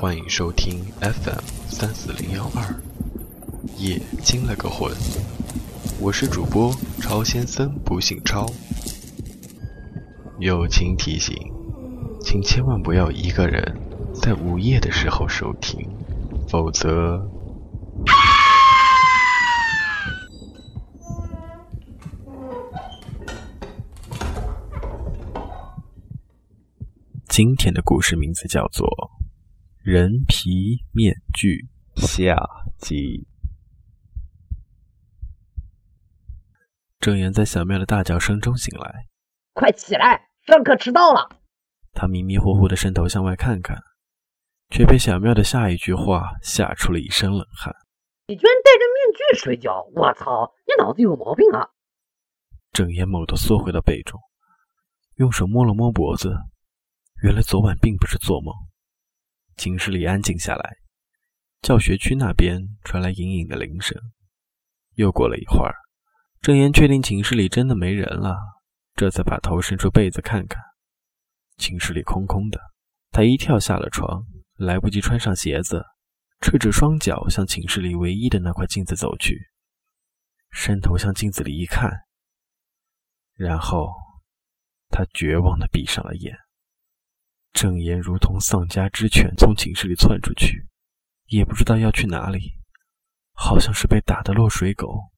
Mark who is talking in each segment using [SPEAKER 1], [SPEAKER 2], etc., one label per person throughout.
[SPEAKER 1] 欢迎收听 FM 三四零幺二，夜惊了个魂。我是主播超先生，不姓超。友情提醒，请千万不要一个人在午夜的时候收听，否则。今天的故事名字叫做《人皮面具》下集。郑岩在小妙的大叫声中醒来，
[SPEAKER 2] 快起来，上课迟到了。
[SPEAKER 1] 他迷迷糊糊的伸头向外看看，却被小妙的下一句话吓出了一身冷汗：“
[SPEAKER 2] 你居然戴着面具睡觉！我操，你脑子有毛病啊！”
[SPEAKER 1] 郑岩猛地缩回到被中，用手摸了摸脖子。原来昨晚并不是做梦。寝室里安静下来，教学区那边传来隐隐的铃声。又过了一会儿，郑岩确定寝室里真的没人了，这才把头伸出被子看看。寝室里空空的，他一跳下了床，来不及穿上鞋子，赤着双脚向寝室里唯一的那块镜子走去，伸头向镜子里一看，然后他绝望地闭上了眼。郑岩如同丧家之犬，从寝室里窜出去，也不知道要去哪里，好像是被打的落水狗。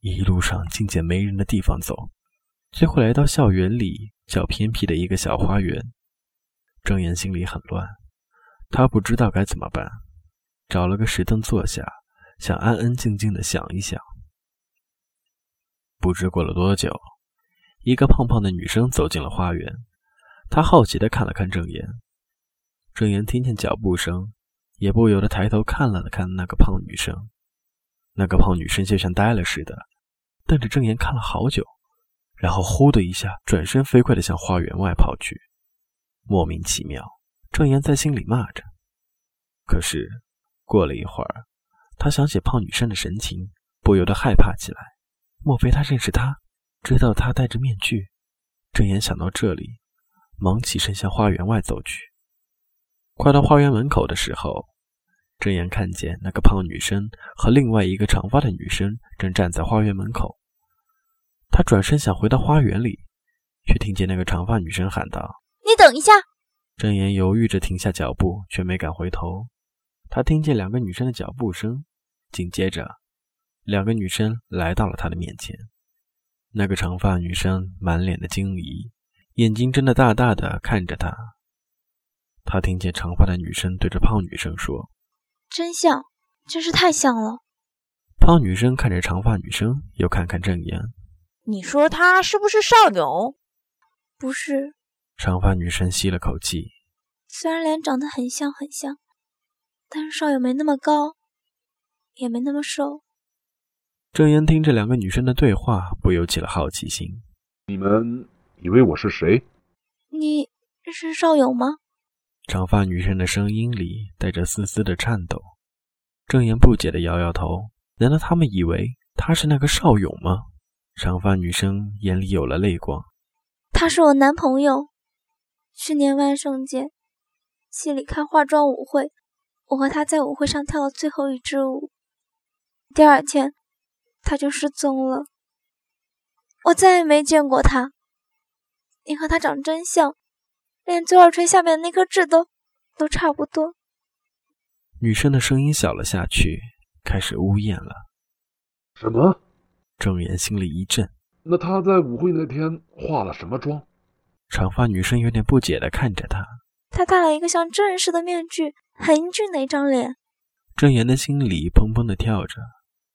[SPEAKER 1] 一路上尽捡没人的地方走，最后来到校园里较偏僻的一个小花园。郑岩心里很乱，他不知道该怎么办，找了个石凳坐下，想安安静静的想一想。不知过了多久，一个胖胖的女生走进了花园。他好奇地看了看郑言，郑言听见脚步声，也不由得抬头看了看那个胖女生。那个胖女生就像呆了似的，瞪着郑言看了好久，然后呼的一下转身，飞快地向花园外跑去。莫名其妙，郑言在心里骂着。可是过了一会儿，他想起胖女生的神情，不由得害怕起来。莫非他认识她，知道她戴着面具？郑言想到这里。忙起身向花园外走去。快到花园门口的时候，郑岩看见那个胖女生和另外一个长发的女生正站在花园门口。他转身想回到花园里，却听见那个长发女生喊道：“
[SPEAKER 3] 你等一下！”
[SPEAKER 1] 郑岩犹豫着停下脚步，却没敢回头。他听见两个女生的脚步声，紧接着，两个女生来到了他的面前。那个长发女生满脸的惊疑。眼睛睁得大大的看着他，他听见长发的女生对着胖女生说：“
[SPEAKER 3] 真像，真是太像了。”
[SPEAKER 1] 胖女生看着长发女生，又看看郑言：“
[SPEAKER 4] 你说他是不是邵勇？”“
[SPEAKER 3] 不是。”
[SPEAKER 1] 长发女生吸了口气：“
[SPEAKER 3] 虽然脸长得很像很像，但是少勇没那么高，也没那么瘦。”
[SPEAKER 1] 郑言听着两个女生的对话，不由起了好奇心：“
[SPEAKER 5] 你们？”以为我是谁？
[SPEAKER 3] 你是邵勇吗？
[SPEAKER 1] 长发女生的声音里带着丝丝的颤抖。郑言不解地摇摇头。难道他们以为他是那个邵勇吗？长发女生眼里有了泪光。
[SPEAKER 3] 他是我男朋友。去年万圣节，系里开化妆舞会，我和他在舞会上跳了最后一支舞。第二天，他就失踪了。我再也没见过他。你和他长真像，连左耳垂下面的那颗痣都都差不多。
[SPEAKER 1] 女生的声音小了下去，开始呜咽了。
[SPEAKER 5] 什么？
[SPEAKER 1] 郑言心里一震。
[SPEAKER 5] 那他在舞会那天化了什么妆？
[SPEAKER 1] 长发女生有点不解地看着他。
[SPEAKER 3] 他戴了一个像真人似的面具，很英俊的一张脸。
[SPEAKER 1] 郑言的心里砰砰地跳着，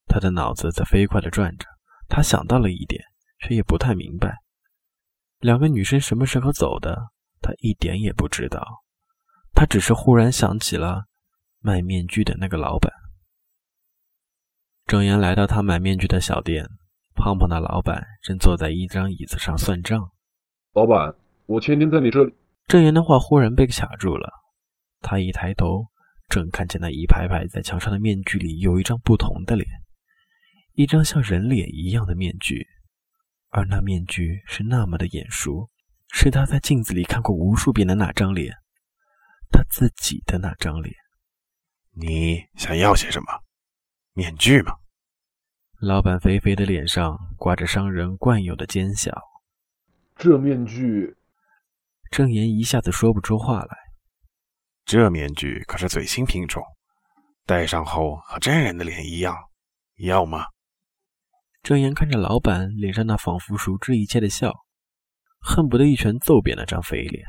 [SPEAKER 1] 他的脑子在飞快地转着。他想到了一点，却也不太明白。两个女生什么时候走的？他一点也不知道。他只是忽然想起了卖面具的那个老板。郑岩来到他买面具的小店，胖胖的老板正坐在一张椅子上算账。
[SPEAKER 5] 老板，我前天在你这里。
[SPEAKER 1] 郑岩的话忽然被卡住了。他一抬头，正看见那一排排在墙上的面具里有一张不同的脸，一张像人脸一样的面具。而那面具是那么的眼熟，是他在镜子里看过无数遍的那张脸。他自己的那张脸。
[SPEAKER 6] 你想要些什么？面具吗？
[SPEAKER 1] 老板肥肥的脸上挂着商人惯有的奸笑。
[SPEAKER 5] 这面具，
[SPEAKER 1] 郑言一下子说不出话来。
[SPEAKER 6] 这面具可是最新品种，戴上后和真人的脸一样，要吗？
[SPEAKER 1] 郑岩看着老板脸上那仿佛熟知一切的笑，恨不得一拳揍扁那张肥脸。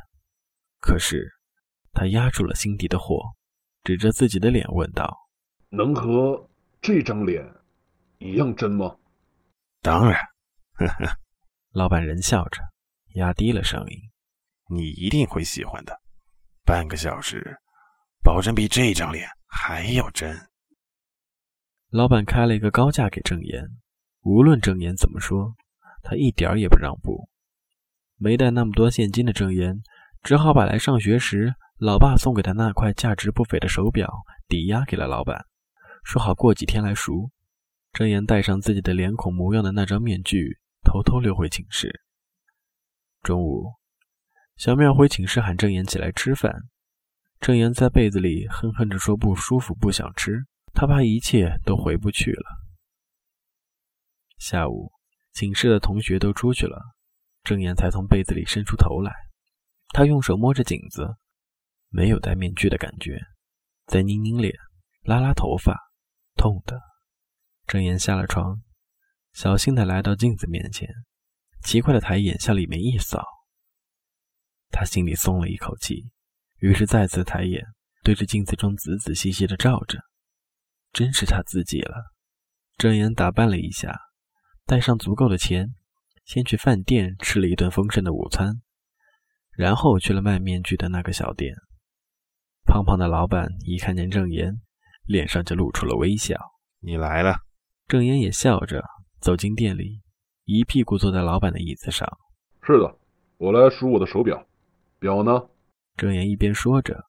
[SPEAKER 1] 可是他压住了心底的火，指着自己的脸问道：“
[SPEAKER 5] 能和这张脸一样真吗？”“
[SPEAKER 6] 当然。”呵呵，
[SPEAKER 1] 老板人笑着，压低了声音：“
[SPEAKER 6] 你一定会喜欢的。半个小时，保证比这张脸还要真。”
[SPEAKER 1] 老板开了一个高价给郑言。无论郑言怎么说，他一点也不让步。没带那么多现金的郑言，只好把来上学时老爸送给他那块价值不菲的手表抵押给了老板，说好过几天来赎。郑言戴上自己的脸孔模样的那张面具，偷偷溜回寝室。中午，小妙回寝室喊郑言起来吃饭，郑言在被子里哼哼着说不舒服，不想吃，他怕一切都回不去了。下午，寝室的同学都出去了，郑言才从被子里伸出头来。他用手摸着颈子，没有戴面具的感觉。再拧拧脸，拉拉头发，痛的。郑言下了床，小心的来到镜子面前，奇怪的抬眼向里面一扫。他心里松了一口气，于是再次抬眼，对着镜子中仔仔细细的照着。真是他自己了。郑言打扮了一下。带上足够的钱，先去饭店吃了一顿丰盛的午餐，然后去了卖面具的那个小店。胖胖的老板一看见郑岩，脸上就露出了微笑。
[SPEAKER 6] 你来了。
[SPEAKER 1] 郑岩也笑着走进店里，一屁股坐在老板的椅子上。
[SPEAKER 5] 是的，我来数我的手表。表呢？
[SPEAKER 1] 郑岩一边说着，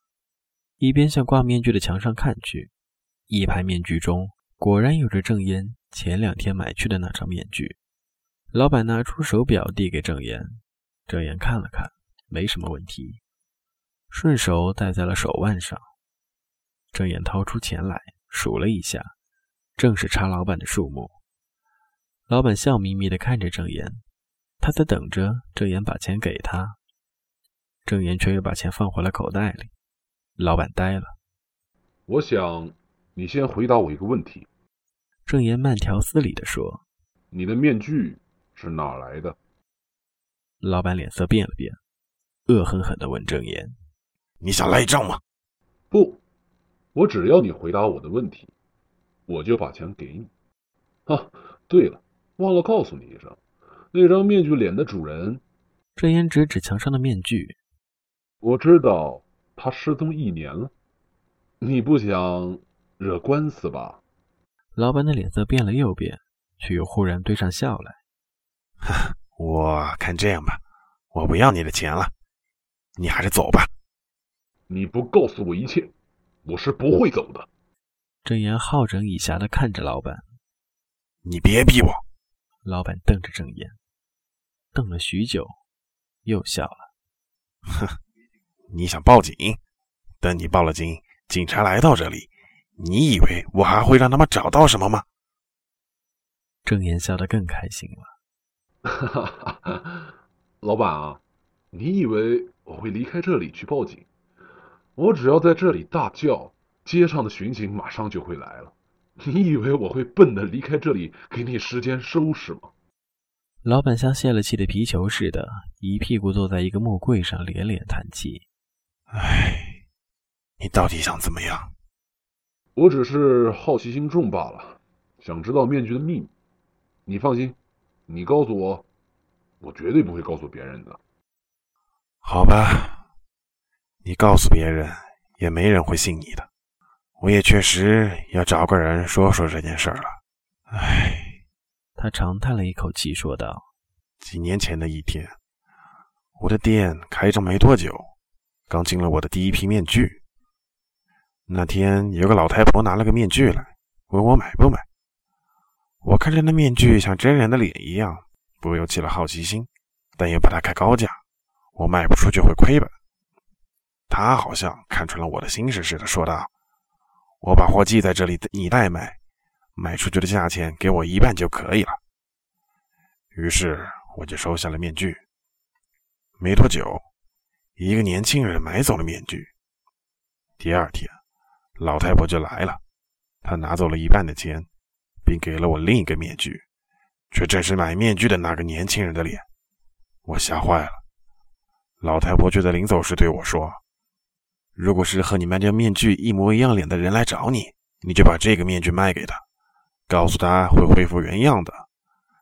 [SPEAKER 1] 一边向挂面具的墙上看去。一排面具中，果然有着郑言。前两天买去的那张面具，老板拿出手表递给郑岩，郑岩看了看，没什么问题，顺手戴在了手腕上。郑岩掏出钱来数了一下，正是差老板的数目。老板笑眯眯地看着郑岩，他在等着郑岩把钱给他。郑岩却又把钱放回了口袋里。老板呆了，
[SPEAKER 5] 我想你先回答我一个问题。
[SPEAKER 1] 郑言慢条斯理地说：“
[SPEAKER 5] 你的面具是哪来的？”
[SPEAKER 1] 老板脸色变了变，恶狠狠地问郑言：“
[SPEAKER 6] 你想赖账吗？”“
[SPEAKER 5] 不，我只要你回答我的问题，我就把钱给你。”“啊，对了，忘了告诉你一声，那张面具脸的主人。”
[SPEAKER 1] 郑言指指墙上的面具。
[SPEAKER 5] “我知道他失踪一年了，你不想惹官司吧？”
[SPEAKER 1] 老板的脸色变了又变，却又忽然堆上笑来。
[SPEAKER 6] 我看这样吧，我不要你的钱了，你还是走吧。
[SPEAKER 5] 你不告诉我一切，我是不会走的。
[SPEAKER 1] 郑岩好整以暇的看着老板。
[SPEAKER 6] 你别逼我。
[SPEAKER 1] 老板瞪着郑岩，瞪了许久，又笑了。
[SPEAKER 6] 哼，你想报警？等你报了警，警察来到这里。你以为我还会让他们找到什么吗？
[SPEAKER 1] 郑岩笑得更开心了。
[SPEAKER 5] 哈哈，老板啊，你以为我会离开这里去报警？我只要在这里大叫，街上的巡警马上就会来了。你以为我会笨的离开这里，给你时间收拾吗？
[SPEAKER 1] 老板像泄了气的皮球似的，一屁股坐在一个木柜上，连连叹气。
[SPEAKER 6] 唉，你到底想怎么样？
[SPEAKER 5] 我只是好奇心重罢了，想知道面具的秘密。你放心，你告诉我，我绝对不会告诉别人的。
[SPEAKER 6] 好吧，你告诉别人也没人会信你的。我也确实要找个人说说这件事了。唉，
[SPEAKER 1] 他长叹了一口气，说道：“
[SPEAKER 6] 几年前的一天，我的店开张没多久，刚进了我的第一批面具。”那天有个老太婆拿了个面具来，问我买不买。我看着那面具像真人的脸一样，不由起了好奇心，但又怕它开高价，我卖不出去会亏本。他好像看穿了我的心事似的，说道：“我把货寄在这里，你代卖，卖出去的价钱给我一半就可以了。”于是我就收下了面具。没多久，一个年轻人买走了面具。第二天，老太婆就来了，她拿走了一半的钱，并给了我另一个面具，却正是买面具的那个年轻人的脸。我吓坏了。老太婆却在临走时对我说：“如果是和你卖掉面具一模一样脸的人来找你，你就把这个面具卖给他，告诉他会恢复原样的，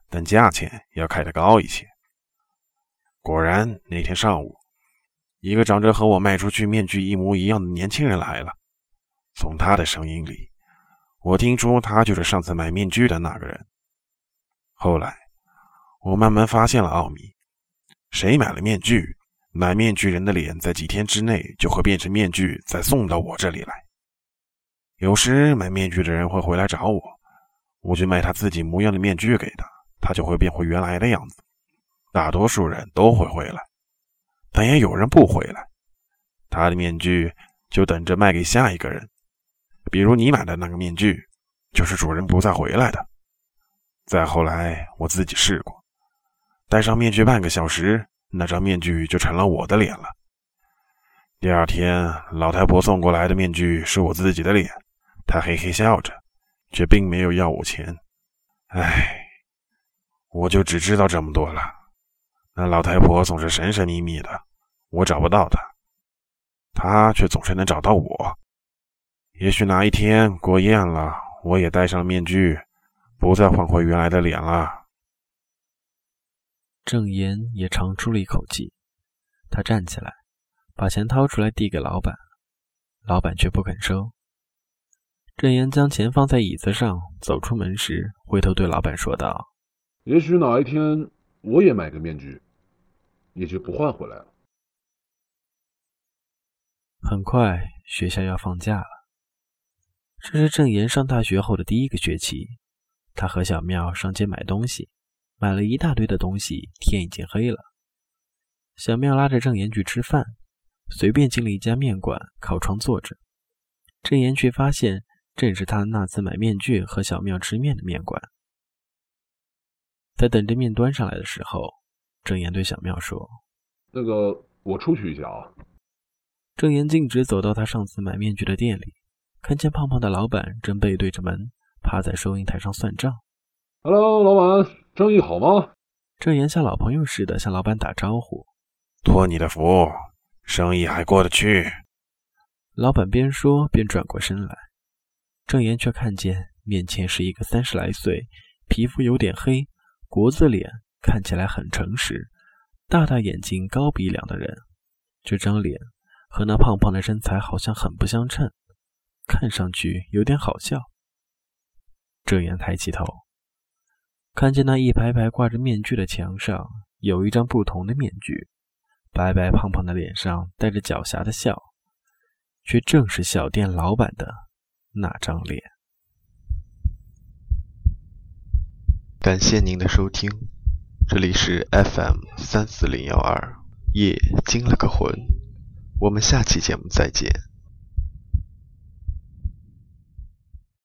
[SPEAKER 6] 但价钱要开得高一些。”果然，那天上午，一个长着和我卖出去面具一模一样的年轻人来了。从他的声音里，我听出他就是上次买面具的那个人。后来，我慢慢发现了奥秘：谁买了面具，买面具人的脸在几天之内就会变成面具，再送到我这里来。有时买面具的人会回来找我，我就卖他自己模样的面具给他，他就会变回原来的样子。大多数人都会回来，但也有人不回来。他的面具就等着卖给下一个人。比如你买的那个面具，就是主人不再回来的。再后来，我自己试过，戴上面具半个小时，那张面具就成了我的脸了。第二天，老太婆送过来的面具是我自己的脸，她嘿嘿笑着，却并没有要我钱。唉，我就只知道这么多了。那老太婆总是神神秘秘的，我找不到她，她却总是能找到我。也许哪一天过厌了，我也戴上面具，不再换回原来的脸了。
[SPEAKER 1] 郑岩也长出了一口气，他站起来，把钱掏出来递给老板，老板却不肯收。郑岩将钱放在椅子上，走出门时，回头对老板说道：“
[SPEAKER 5] 也许哪一天……”我也买个面具，也就不换回来了。
[SPEAKER 1] 很快学校要放假了，这是郑岩上大学后的第一个学期。他和小妙上街买东西，买了一大堆的东西，天已经黑了。小妙拉着郑岩去吃饭，随便进了一家面馆，靠窗坐着。郑岩却发现，正是他那次买面具和小妙吃面的面馆。在等着面端上来的时候，郑岩对小妙说：“
[SPEAKER 5] 那个，我出去一下啊。”
[SPEAKER 1] 郑岩径直走到他上次买面具的店里，看见胖胖的老板正背对着门，趴在收银台上算账。
[SPEAKER 5] “Hello，老板，生意好吗？”
[SPEAKER 1] 郑岩像老朋友似的向老板打招呼：“
[SPEAKER 6] 托你的福，生意还过得去。”
[SPEAKER 1] 老板边说边转过身来，郑岩却看见面前是一个三十来岁、皮肤有点黑。国字脸看起来很诚实，大大眼睛、高鼻梁的人，这张脸和那胖胖的身材好像很不相称，看上去有点好笑。郑岩抬起头，看见那一排排挂着面具的墙上有一张不同的面具，白白胖胖的脸上带着狡黠的笑，却正是小店老板的那张脸。
[SPEAKER 7] 感谢您的收听，这里是 FM 三四零幺二，夜惊了个魂，我们下期节目再见。